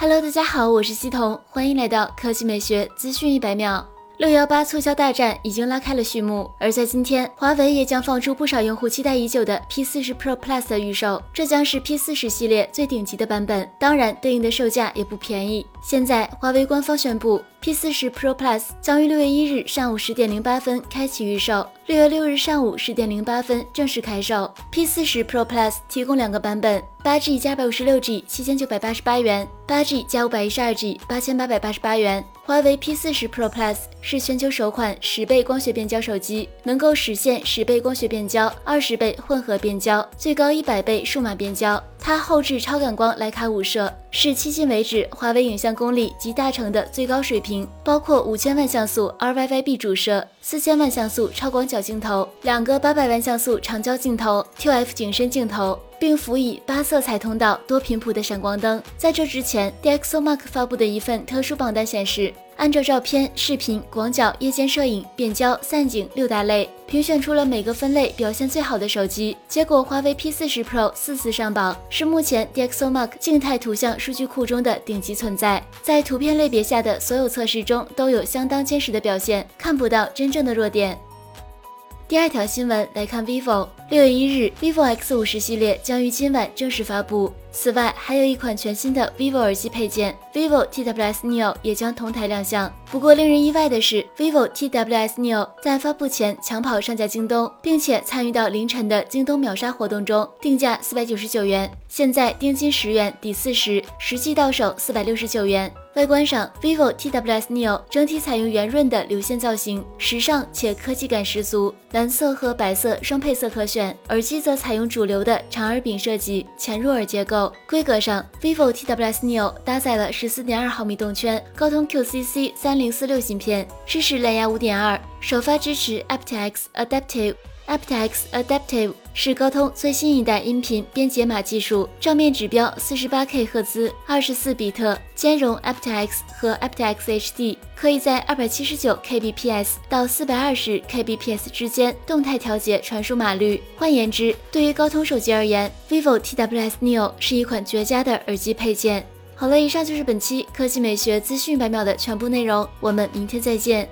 Hello，大家好，我是西彤，欢迎来到科技美学资讯一百秒。六幺八促销大战已经拉开了序幕，而在今天，华为也将放出不少用户期待已久的 P40 Pro Plus 的预售，这将是 P40 系列最顶级的版本，当然对应的售价也不便宜。现在，华为官方宣布，P 四十 Pro Plus 将于六月一日上午十点零八分开启预售，六月六日上午十点零八分正式开售。P 四十 Pro Plus 提供两个版本，八 G 加二百五十六 G 七千九百八十八元，八 G 加五百一十二 G 八千八百八十八元。华为 P 四十 Pro Plus 是全球首款十倍光学变焦手机，能够实现十倍光学变焦、二十倍混合变焦、最高一百倍数码变焦。它后置超感光徕卡五摄，是迄今为止华为影像公里及大成的最高水平，包括五千万像素 RYYB 主摄、四千万像素超广角镜头、两个八百万像素长焦镜头、QF 景深镜头。并辅以八色彩通道多频谱的闪光灯。在这之前，DxOMark 发布的一份特殊榜单显示，按照照片、视频、广角、夜间摄影、变焦、散景六大类，评选出了每个分类表现最好的手机。结果，华为 P40 Pro 四次上榜，是目前 DxOMark 静态图像数据库中的顶级存在。在图片类别下的所有测试中，都有相当坚实的表现，看不到真正的弱点。第二条新闻来看，vivo 六月一日，vivo X 五十系列将于今晚正式发布。此外，还有一款全新的 vivo 耳机配件，vivo TWS Neo 也将同台亮相。不过，令人意外的是，vivo TWS Neo 在发布前抢跑上架京东，并且参与到凌晨的京东秒杀活动中，定价四百九十九元，现在定金十元抵四十，实际到手四百六十九元。外观上，vivo TWS Neo 整体采用圆润的流线造型，时尚且科技感十足，蓝色和白色双配色可选。耳机则采用主流的长耳柄设计，前入耳结构。规格上，vivo TWS Neo 搭载了十四点二毫米动圈高通 QCC 三零四六芯片，支持蓝牙五点二，首发支持 aptX Adaptive。aptX Adaptive 是高通最新一代音频编解码技术，正面指标四十八 K 赫兹，二十四比特，兼容 aptX 和 aptX HD，可以在二百七十九 kbps 到四百二十 kbps 之间动态调节传输码率。换言之，对于高通手机而言，vivo TWS Neo 是一款绝佳的耳机配件。好了，以上就是本期科技美学资讯百秒的全部内容，我们明天再见。